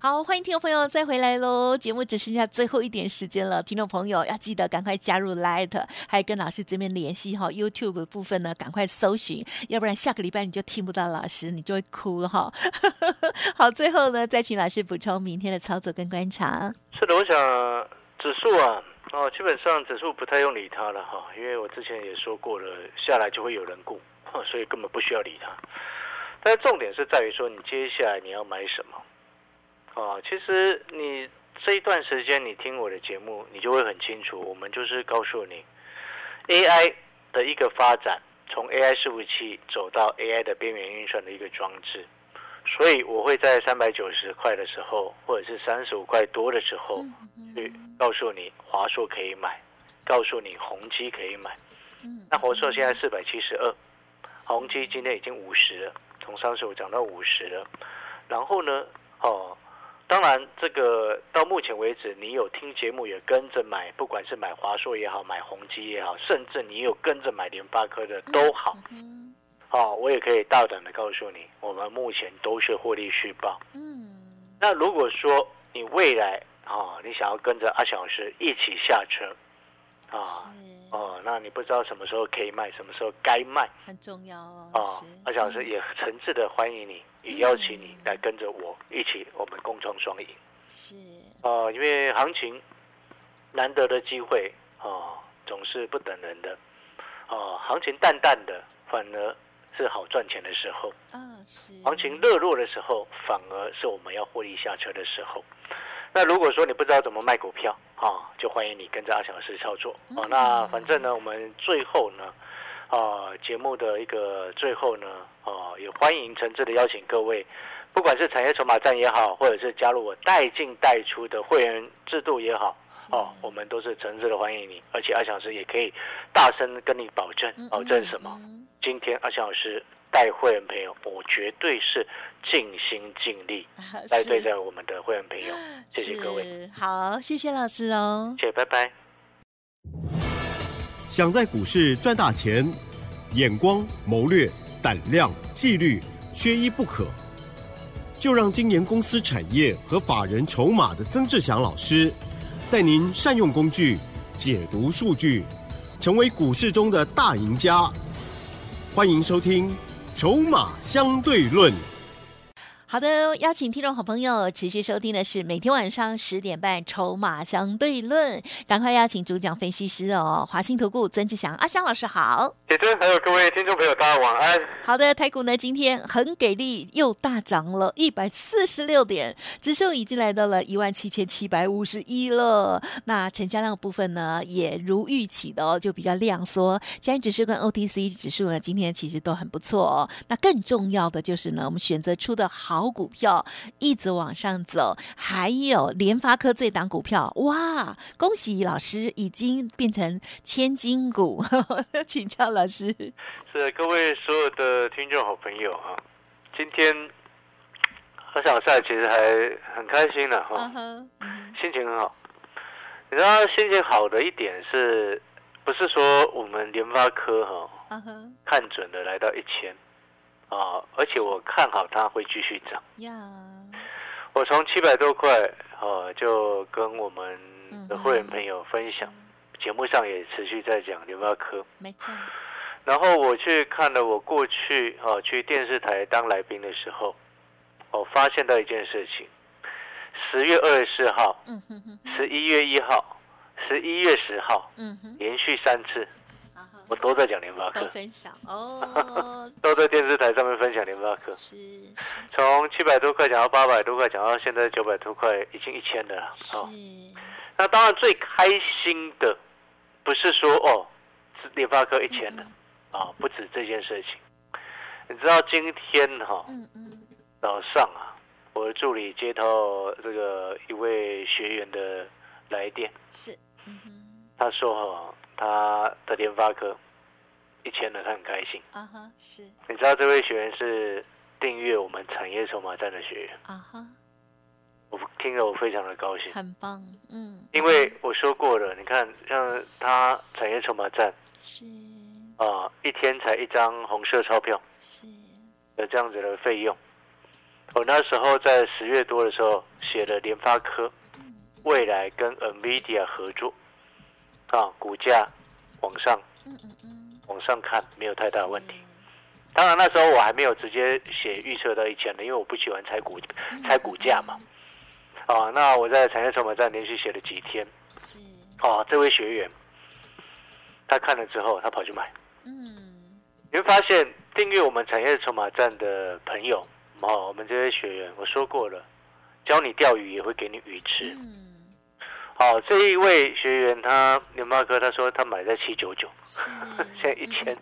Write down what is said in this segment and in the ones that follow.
好，欢迎听众朋友再回来喽！节目只剩下最后一点时间了，听众朋友要记得赶快加入 Light，还跟老师这边联系哈。YouTube 的部分呢，赶快搜寻，要不然下个礼拜你就听不到老师，你就会哭了哈。好，最后呢，再请老师补充明天的操作跟观察。是的，我想指数啊，哦，基本上指数不太用理它了哈，因为我之前也说过了，下来就会有人顾，所以根本不需要理它。但重点是在于说，你接下来你要买什么？哦，其实你这一段时间你听我的节目，你就会很清楚。我们就是告诉你，AI 的一个发展，从 AI 伺服器走到 AI 的边缘运算的一个装置。所以我会在三百九十块的时候，或者是三十五块多的时候，去告诉你华硕可以买，告诉你宏基可以买。那华硕现在四百七十二，宏基今天已经五十了，从三十五涨到五十了。然后呢，哦。当然，这个到目前为止，你有听节目也跟着买，不管是买华硕也好，买宏基也好，甚至你有跟着买联发科的都好，嗯哦，我也可以大胆的告诉你，我们目前都是获利续报。嗯，那如果说你未来啊，你想要跟着阿小老师一起下车，啊。哦，那你不知道什么时候可以卖，什么时候该卖，很重要哦。哦，阿小老师也诚挚的欢迎你，也邀请你来跟着我一起，我们共创双赢。是。哦，因为行情难得的机会哦，总是不等人的。哦，行情淡淡的，反而是好赚钱的时候。嗯，是。行情热络的时候，反而是我们要获利下车的时候。那如果说你不知道怎么卖股票啊，就欢迎你跟着阿小老师操作啊。那反正呢，我们最后呢，啊，节目的一个最后呢，啊，也欢迎诚挚的邀请各位，不管是产业筹码站也好，或者是加入我带进带出的会员制度也好，哦，我们都是诚挚的欢迎你。而且阿强老师也可以大声跟你保证，保证什么？今天阿强老师。带会员朋友，我绝对是尽心尽力来对待我们的会员朋友。谢谢各位，好，谢谢老师哦，谢谢，拜拜。想在股市赚大钱，眼光、谋略、胆量、纪律，缺一不可。就让今年公司产业和法人筹码的曾志祥老师，带您善用工具，解读数据，成为股市中的大赢家。欢迎收听。筹码相对论。好的，邀请听众好朋友持续收听的是每天晚上十点半《筹码相对论》，赶快邀请主讲分析师哦，华兴投顾曾志祥阿香老师好，铁珍还有各位听众朋友大家晚安。好的，台股呢今天很给力，又大涨了一百四十六点，指数已经来到了一万七千七百五十一了。那成交量部分呢也如预期的哦，就比较量缩。加权指数跟 OTC 指数呢今天其实都很不错哦。那更重要的就是呢，我们选择出的好。好股票一直往上走，还有联发科这档股票，哇！恭喜老师已经变成千金股，请教老师。是各位所有的听众好朋友啊，今天和小赛其实还很开心的哈，心情很好。你知道心情好的一点是不是说我们联发科哈看准了来到一千？啊！而且我看好它会继续涨。呀！我从七百多块，啊，就跟我们的会员朋友分享，节目上也持续在讲联发科。没错。然后我去看了我过去啊去电视台当来宾的时候，我发现到一件事情：十月二十四号、十一月一号、十一月十号，连续三次。我都在讲联发科，分享。哦，都在电视台上面分享联发科，是，从七百多块讲到八百多块，讲到现在九百多块，已经一千的了。是，那当然最开心的不是说哦，联发科一千了。啊，不止这件事情。你知道今天哈，嗯嗯，早上啊，我的助理接到这个一位学员的来电，是，嗯哼，他说哈。他的联发科一千了，他很开心。啊哈，是。你知道这位学员是订阅我们产业筹码站的学员。啊哈，我听了我非常的高兴。很棒，嗯。因为我说过了，你看像他产业筹码站是啊，一天才一张红色钞票是，有这样子的费用。我那时候在十月多的时候写了联发科未来跟 NVIDIA 合作，啊，股价往上嗯嗯嗯，往上看没有太大问题。当然那时候我还没有直接写预测到一千的，因为我不喜欢猜股猜股价嘛。啊，那我在产业筹码站连续写了几天。是，哦，这位学员他看了之后，他跑去买。嗯，你会发现订阅我们产业筹码站的朋友，哦，我们这些学员，我说过了，教你钓鱼也会给你鱼吃。嗯，好、这一位学员他联发科，他说他买在七九九，现在一千。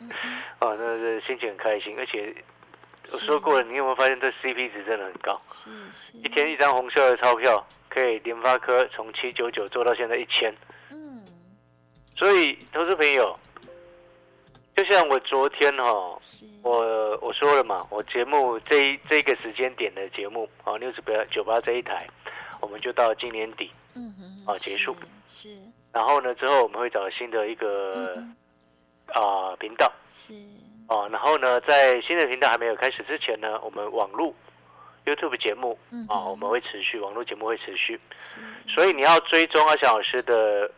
哦，那是心情很开心，而且我说过了，你有没有发现这 CP 值真的很高？是是，一天一张红色的钞票，可以联发科从七九九做到现在一千，嗯，所以投资朋友，就像我昨天哈、哦，我我说了嘛，我节目这一这个时间点的节目哦，六十八九八这一台，我们就到今年底，嗯哼，啊结束。是，是，然后呢之后我们会找新的一个嗯啊、频道是，哦，然后呢在新的频道还没有开始之前呢，我们网路 YouTube 节目啊、嗯。我们会持续，网络节目会持续，是，所以你要追踪阿翔老师的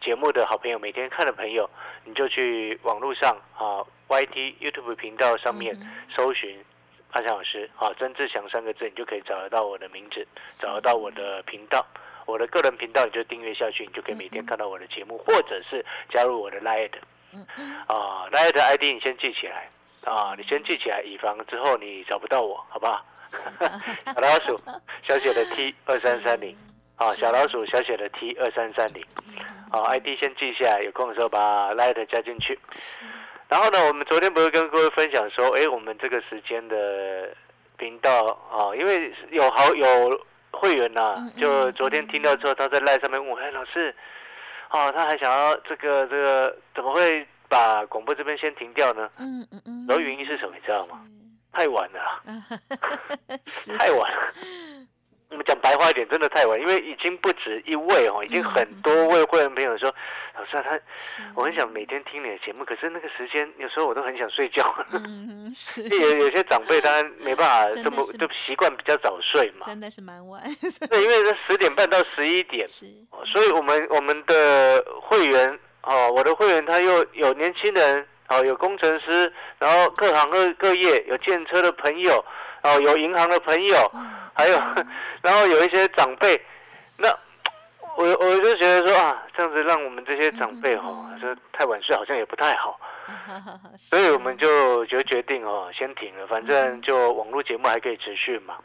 节目的好朋友，每天看的朋友，你就去网络上啊 YT YouTube 频道上面。嗯。搜寻阿翔老师，好，曾志祥三个字，你就可以找得到我的名字，找得到我的频道，我的个人频道，你就订阅下去，你就可以每天看到我的节目，或者是加入我的嗯，啊，Lite ID 你先记起来啊，你先记起来，以防之后你找不到我，好不好？小老鼠小写的 T 二三三零。啊，是。小老鼠小写的 T 二三三零。啊，ID 先记下来，有空的时候把 Lite 加进去。是，然后呢，我们昨天不是跟各位分享说，哎，我们这个时间的频道啊，因为有好有会员呐、就昨天听到之后，他在赖上面问我，哎，老师，哦，他还想要这个这个，怎么会把广播这边先停掉呢？嗯嗯嗯，然后原因是什么，你知道吗？太晚了太晚了。我们讲白话一点，真的太晚，因为已经不止一位哦，已经很多位会员朋友说，老师啊，他我很想每天听你的节目，可是那个时间有时候我都很想睡觉。嗯，是，有有些长辈他没办法这么就习惯比较早睡嘛，真的是蛮晚，对，因为是十点半到十一点，是，所以我们我们的会员哦，我的会员他又有年轻人哦，有工程师，然后各行各各业有建车的朋友哦，有银行的朋友，还有 然后有一些长辈，那我我就觉得说啊，这样子让我们这些长辈哦，这太晚睡好像也不太好。所以我们就就决定哦，先停了，反正就网络节目还可以持续嘛。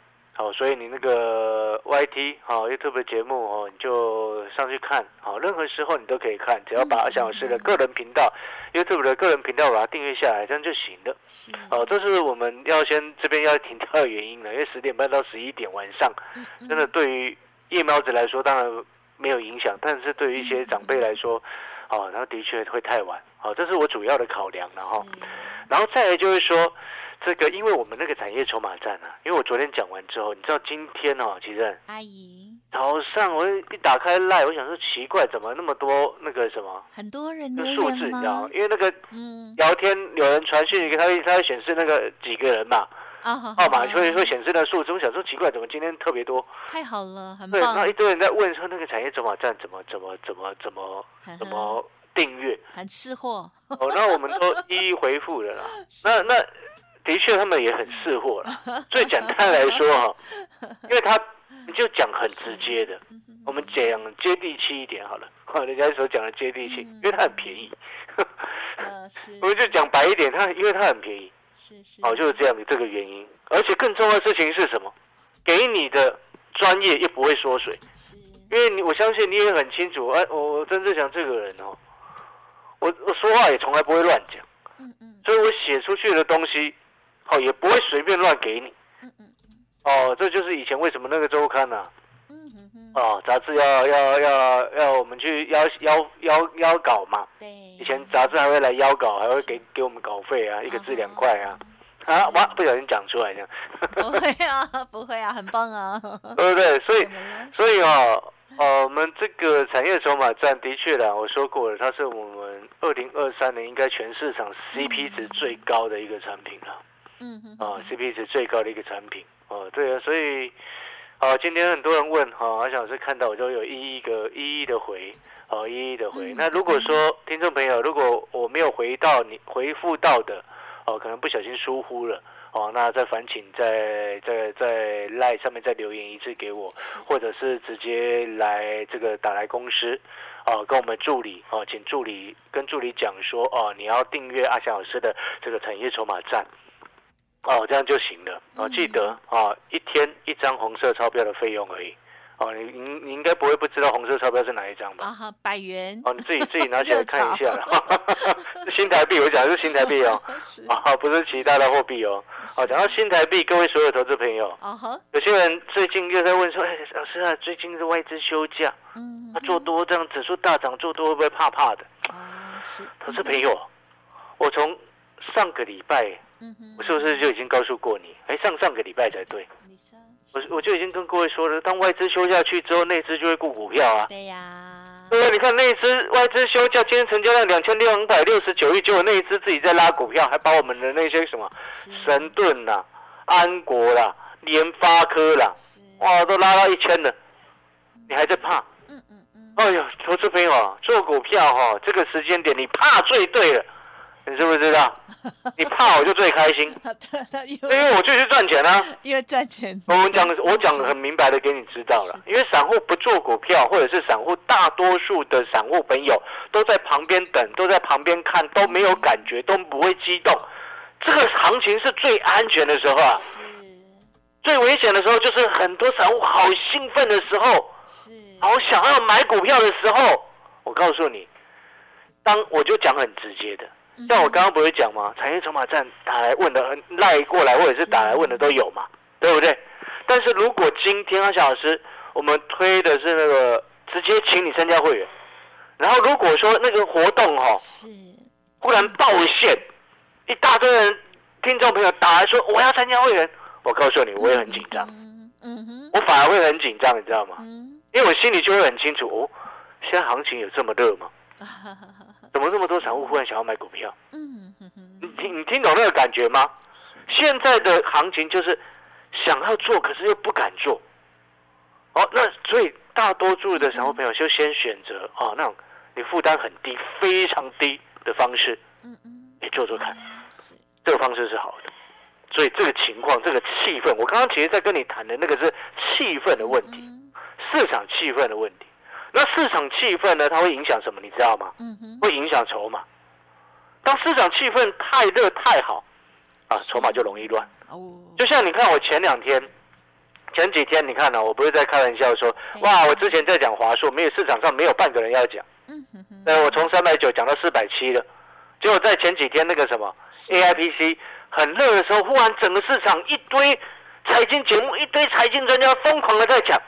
好，所以你那个 YT 好 YouTube 的节目哦，你就上去看，好，任何时候你都可以看，只要把阿翔老师的个人频道、YouTube 的个人频道把它订阅下来，这样就行了。是，哦，这是我们要先这边要停掉的原因了，因为十点半到十一点晚上，嗯真的对于夜猫子来说当然没有影响，但是对于一些长辈来说，哦，那的确会太晚。哦，这是我主要的考量了哈。然后再来就是说，这个因为我们那个产业筹码站啊，因为我昨天讲完之后，你知道今天哦，其实阿姨，早上我一打开赖，我想说奇怪，怎么那么多那个什么很多人留那数字，你知道吗吗？？因为那个嗯，聊天有人传讯息，它会它会显示那个几个人嘛，啊，好号码就会会显示的数字。我想说奇怪，怎么今天特别多？太好了，很对，那一，堆人在问说那个产业筹码站怎么怎么怎么怎么怎么订阅？很吃货，哦，那我们都一一回复了啦。那那的确他们也很识货了。最简单来说哈，因为他你就讲很直接的，嗯我们讲接地气一点好了。哈，人家所讲的接地气，因为它很便宜。我们就讲白一点，它因为它很便宜，是是，哦，就是这样的这个原因。而且更重要的事情是什么？给你的专业又不会缩水。是，因为你，我相信你也很清楚，哎，我我曾志祥这个人哦，我我说话也从来不会乱讲，嗯嗯所以我写出去的东西，哦，也不会随便乱给你，嗯嗯哦，这就是以前为什么那个周刊呢、嗯嗯嗯，哦，杂志要要要要我们去邀邀邀邀稿嘛，对，以前杂志还会来邀稿，还会给给我们稿费啊，一个字两块啊，啊，哇，不小心讲出来这样，不会啊，不会啊，很棒啊，对不对？所以所以哦，呃，我们这个产业筹码站的确啦，我说过了，它是我们二零二三年应该全市场 CP 值最高的一个产品了嗯哼啊，CP 值最高的一个产品哦，对啊，所以，啊，今天很多人问，哈，阿翔老师看到我就有一一个一一的回，哦，一一的回。那如果说听众朋友，如果我没有回到你回复到的，哦，可能不小心疏忽了。哦，那再烦请在在在赖上面再留言一次给我，或者是直接来这个打来公司，哦，跟我们助理哦，请助理跟助理讲说哦，你要订阅阿翔老师的这个产业筹码站，哦，这样就行了。哦，记得啊，一天一张红色钞票的费用而已。哦，你你你应该不会不知道红色钞票是哪一张吧？百元。哦，你自己自己拿起来看一下了。新台币，我讲的是新台币哦，啊，不是其他的货币哦。好，讲到新台币，各位所有投资朋友，啊哈，有些人最近又在问说，哎，老师啊，最近是外资休假，嗯，他做多这样指数大涨，做多会不会怕怕的？啊，是。投资朋友，我从上个礼拜，嗯，我是不是就已经告诉过你？哎，上上个礼拜才对。我我就已经跟各位说了，当外资休下去之后，内资就会顾股票啊。对呀。对啊，你看内资外资休假，今天成交量两千六百六十九亿，结果内资自己在拉股票，还把我们的那些什么神盾啦、安国啦、联发科啦，哇，都拉到一千了，你还在怕？嗯嗯嗯。哎呦，投资朋友啊，做股票哈，这个时间点你怕最对了。你知不知道？你怕我就最开心，因为我就去赚钱啊！因为赚钱。我们讲，我讲的很明白的给你知道了。因为散户不做股票，或者是散户大多数的散户朋友都在旁边等，都在旁边看，都没有感觉，都不会激动。这个行情是最安全的时候啊！最危险的时候就是很多散户好兴奋的时候，好想要买股票的时候。我告诉你，当我就讲很直接的。像我刚刚不是讲吗？产业筹码站打来问的，赖过来或者是打来问的都有嘛，对不对？但是如果今天阿小老师，我们推的是那个直接请你参加会员，然后如果说那个活动哈，是忽然爆线，一大堆人听众朋友打来说我要参加会员，我告诉你我也很紧张，嗯哼，我反而会很紧张，你知道吗？因为我心里就会很清楚，哦，现在行情有这么热吗？怎么这么多散户忽然想要买股票？嗯，你听你听懂那个感觉吗？现在的行情就是想要做，可是又不敢做。哦，那所以大多数的散户朋友就先选择哦，那种你负担很低、非常低的方式，嗯嗯，你做做看，这个方式是好的。所以这个情况、这个气氛，我刚刚其实在跟你谈的那个是气氛的问题，市场气氛的问题。那市场气氛呢？它会影响什么？你知道吗？嗯哼，会影响筹码。当市场气氛太热太好，啊，筹码就容易乱。哦，就像你看，我前两天、前几天，你看呢？我不是在开玩笑说，哇，我之前在讲华硕，没有市场上没有半个人要讲。嗯哼我从三百九讲到四百七了，结果在前几天那个什么 A I P C 很热的时候，忽然整个市场一堆财经节目、一堆财经专家疯狂的在讲。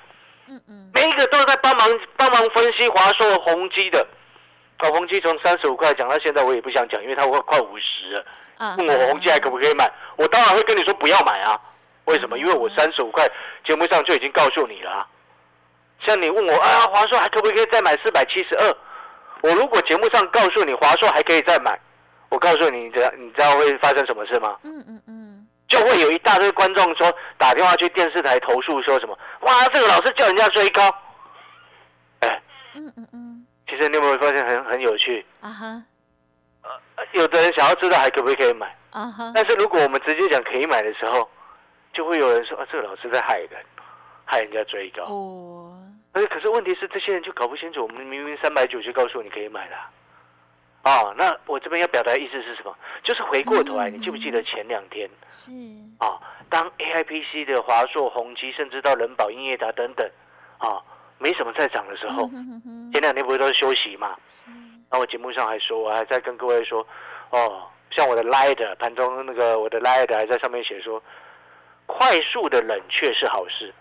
嗯嗯，每一个都在帮忙帮忙分析华硕宏基的，搞，宏基从三十五块讲到现在，我也不想讲，因为它快快五十了。问我宏基还可不可以买？我当然会跟你说不要买啊。为什么？因为我三十五块节目上就已经告诉你了。像你问我啊，华硕还可不可以再买四百七十二？我如果节目上告诉你华硕还可以再买，我告诉你，你知道你知道会发生什么事吗？嗯嗯嗯。就会有一大堆观众说打电话去电视台投诉说什么？哇，这个老师叫人家追高，哎，嗯嗯嗯，其实你有没有发现很很有趣？啊哈，呃，有的人想要知道还可不可以买？啊哈，但是如果我们直接讲可以买的时候，就会有人说啊，这个老师在害人，害人家追高。哦，哎，可是问题是这些人就搞不清楚，我们明明三百九就告诉你可以买了。哦，那我这边要表达的意思是什么？就是回过头来，你记不记得前两天是啊，当 A I P C 的华硕、宏基，甚至到人保、英业达等等，啊，没什么在涨的时候，前两天不是都是休息嘛？那我节目上还说，我还在跟各位说，哦，像我的 Light 盘中那个我的 Light 还在上面写说，快速的冷却是好事，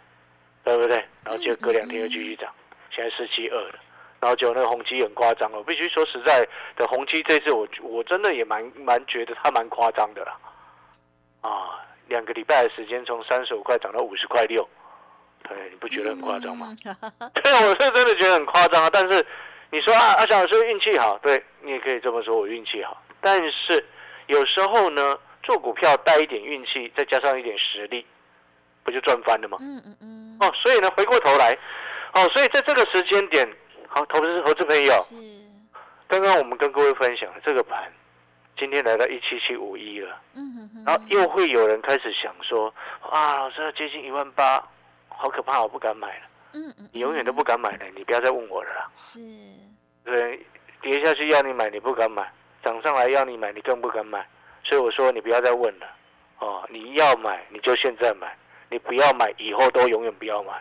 对不对？然后就隔两天又继续涨，现在四七二了。然后就那个宏基很夸张了，我必须说实在的，宏基这次我我真的也蛮蛮觉得他蛮夸张的啦，啊，两个礼拜的时间从三十五块涨到五十块六，对，你不觉得很夸张吗？对，我是真的觉得很夸张啊。但是你说啊，阿翔老师运气好，对你也可以这么说，我运气好。但是有时候呢，做股票带一点运气，再加上一点实力，不就赚翻了吗？嗯嗯嗯，哦，所以呢，回过头来，哦，所以在这个时间点，好，投资投资朋友，是，刚刚我们跟各位分享这个盘，今天来到一七七五一了，嗯哼哼，然后又会有人开始想说，啊，老师接近一万八，好可怕，我不敢买了。嗯嗯，你永远都不敢买了，你不要再问我了啦。是，对，跌下去要你买，你不敢买；涨上来要你买，你更不敢买。所以我说你不要再问了，哦，你要买你就现在买，你不要买以后都永远不要买。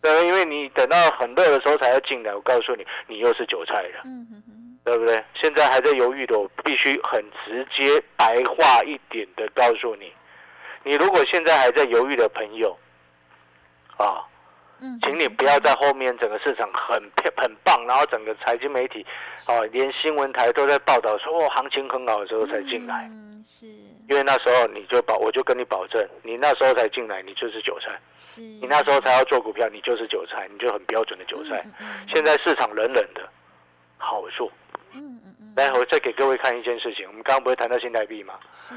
对，因为你等到很热的时候才要进来，我告诉你，你又是韭菜了，嗯哼哼，对不对？现在还在犹豫的，我必须很直接白话一点的告诉你，你如果现在还在犹豫的朋友，啊，嗯，请你不要在后面整个市场很漂很棒，然后整个财经媒体啊，连新闻台都在报道说哦行情很好的时候才进来，嗯，是因为那时候你就保我就跟你保证，你那时候才进来，你就是韭菜，是，你那时候才要做股票，你就是韭菜，你就很标准的韭菜。嗯嗯现在市场冷冷的，好做。嗯嗯嗯，待会再给各位看一件事情，我们刚刚不是谈到新台币吗？是，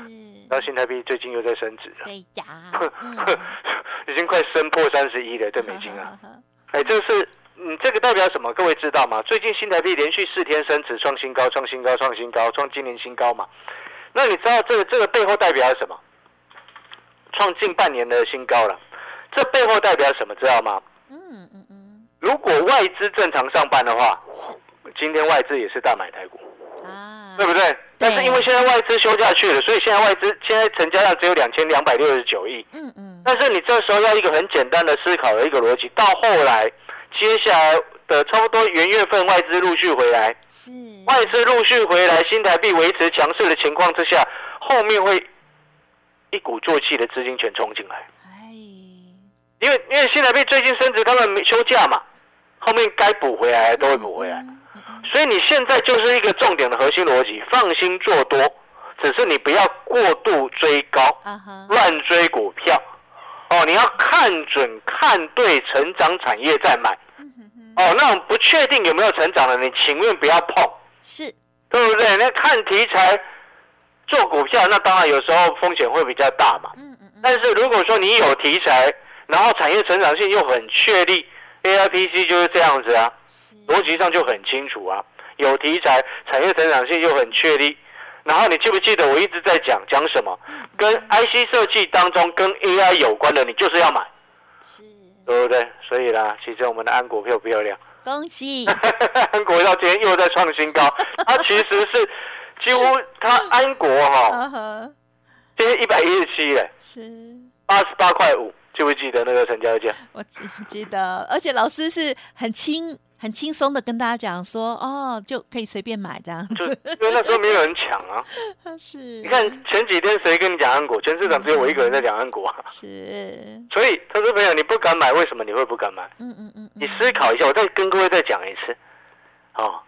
那新台币最近又在升值了，对呀，嗯，已经快升破三十一了，对美金啊。哎，这是你，这个代表什么？各位知道吗？最近新台币连续四天升值，创新高，创新高，创新高，创今年新高嘛。那你知道这个这个背后代表什么？创近半年的新高了。这背后代表什么？知道吗？嗯嗯嗯，如果外资正常上班的话，是今天外资也是大买台股，啊，对不对？但是因为现在外资休假去了，所以现在外资现在成交量只有两千两百六十九亿。嗯嗯，但是你这时候要一个很简单的思考的一个逻辑，到后来接下来的差不多元月份外资陆续回来，是，外资陆续回来，新台币维持强势的情况之下，后面会一鼓作气的资金全冲进来，哎，因为因为新台币最近升值，他们没休假嘛，后面该补回来的都会补回来，嗯嗯嗯所以你现在就是一个重点的核心逻辑，放心做多，只是你不要过度追高。乱追股票，哦，你要看准、看对成长产业再买，哦，那种不确定有没有成长的，你情愿不要碰，是，对不对？那看题材做股票，那当然有时候风险会比较大嘛。嗯嗯嗯，但是如果说你有题材，然后产业成长性又很确立，AIPC 就是这样子啊，逻辑上就很清楚啊，有题材，产业成长性又很确立。然后你记不记得我一直在讲讲什么？跟 IC 设计当中跟 AI 有关的，你就是要买，是，对不对？所以啦，其实我们的安国漂不漂亮？恭喜，安国到今天又在创新高，它 其实是几乎它安国哈，今天一百一十七耶，是。八十八块五，记不记得那个成交价？我记记得，而且老师是很轻很轻松的跟大家讲说，哦，就可以随便买这样就子。因为那时候没有人抢啊。是，你看前几天谁跟你讲安国？全市场只有我一个人在讲安国啊。是，所以，他说朋友，你不敢买，为什么你会不敢买？嗯嗯嗯，你思考一下，我再跟各位再讲一次。哦，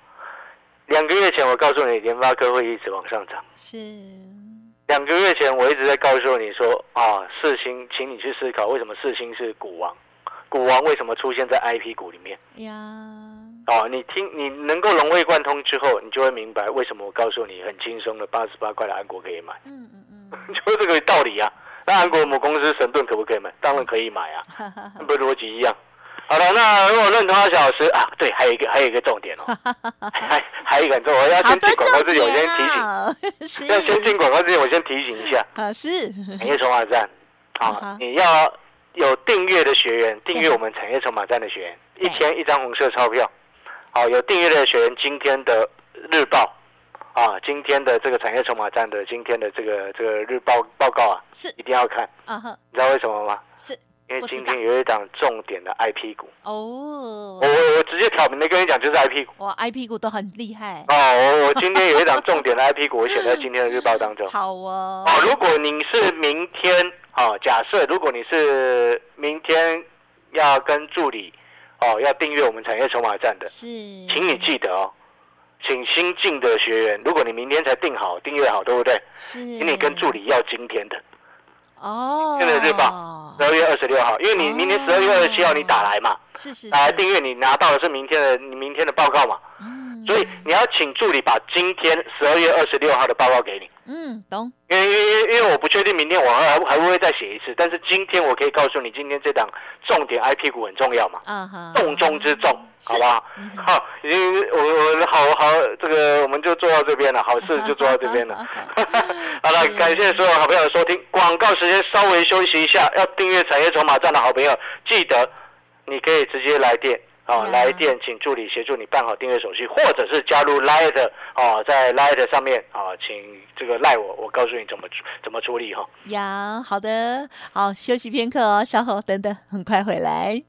两个月前我告诉你，联发科会一直往上涨。是，两个月前我一直在告诉你说，啊，四星，请你去思考为什么四星是股王，股王为什么出现在 IP 股里面？呀，哦，你听，你能够融会贯通之后，你就会明白为什么我告诉你很轻松的八十八块的安国可以买，嗯嗯嗯，就是这个道理啊。那安国母公司神盾可不可以买？当然可以买啊，不是逻辑一样。好了，那如果认同阿小老师啊，对，还有一个还有一个重点哦，还还有一个很重要，我要先进广告之前，我先提醒，要先进广告之前，我先提醒一下。啊是，产业筹码站啊哈啊，你要有订阅的学员，订阅我们产业筹码站的学员，一天一张红色钞票。好，有订阅的学员，今天的日报啊，今天的这个产业筹码站的今天的这个这个日报报告啊，是一定要看。你知道为什么吗？是因为今天有一档重点的 IP 股，哦。我，我我直接挑明的跟你讲，就是 IP 股。哇，I P 股都很厉害，哦，我我今天有一档重点的 IP 股，我写在今天的日报当中。好哦，哦，如果你是明天，哦，假设如果你是明天要跟助理，哦，要订阅我们产业筹码站的，是，请你记得哦，请新进的学员，如果你明天才订好、订阅好，对不对？是，请你跟助理要今天的哦，今天的日报，十二月二十六号，因为你明年十二月二十七号你打来嘛，是是打来，订阅，你拿到的是明天的你明天的报告嘛，嗯。所以你要请助理把今天十二月二十六号的报告给你。嗯，懂。因为因为因为因为我不确定明天我还还会不会再写一次，但是今天我可以告诉你，今天这档重点 IP 股很重要嘛，啊哈，重中之重，好不好？嗯哼好，已经我我好好这个我们就做到这边了，好事 就做到这边了。好了，感谢所有好朋友的收听，广告时间稍微休息一下，要订阅产业筹码站的好朋友，记得你可以直接来电。啊，来电请助理协助你办好订阅手续，或者是加入 Light 啊，在 Light 上面啊，请这个赖我，我告诉你怎么处怎么处理哈。呀，好的，好，休息片刻哦，稍后等等，很快回来。